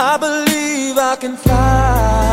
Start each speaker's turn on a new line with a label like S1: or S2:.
S1: I believe I can fly.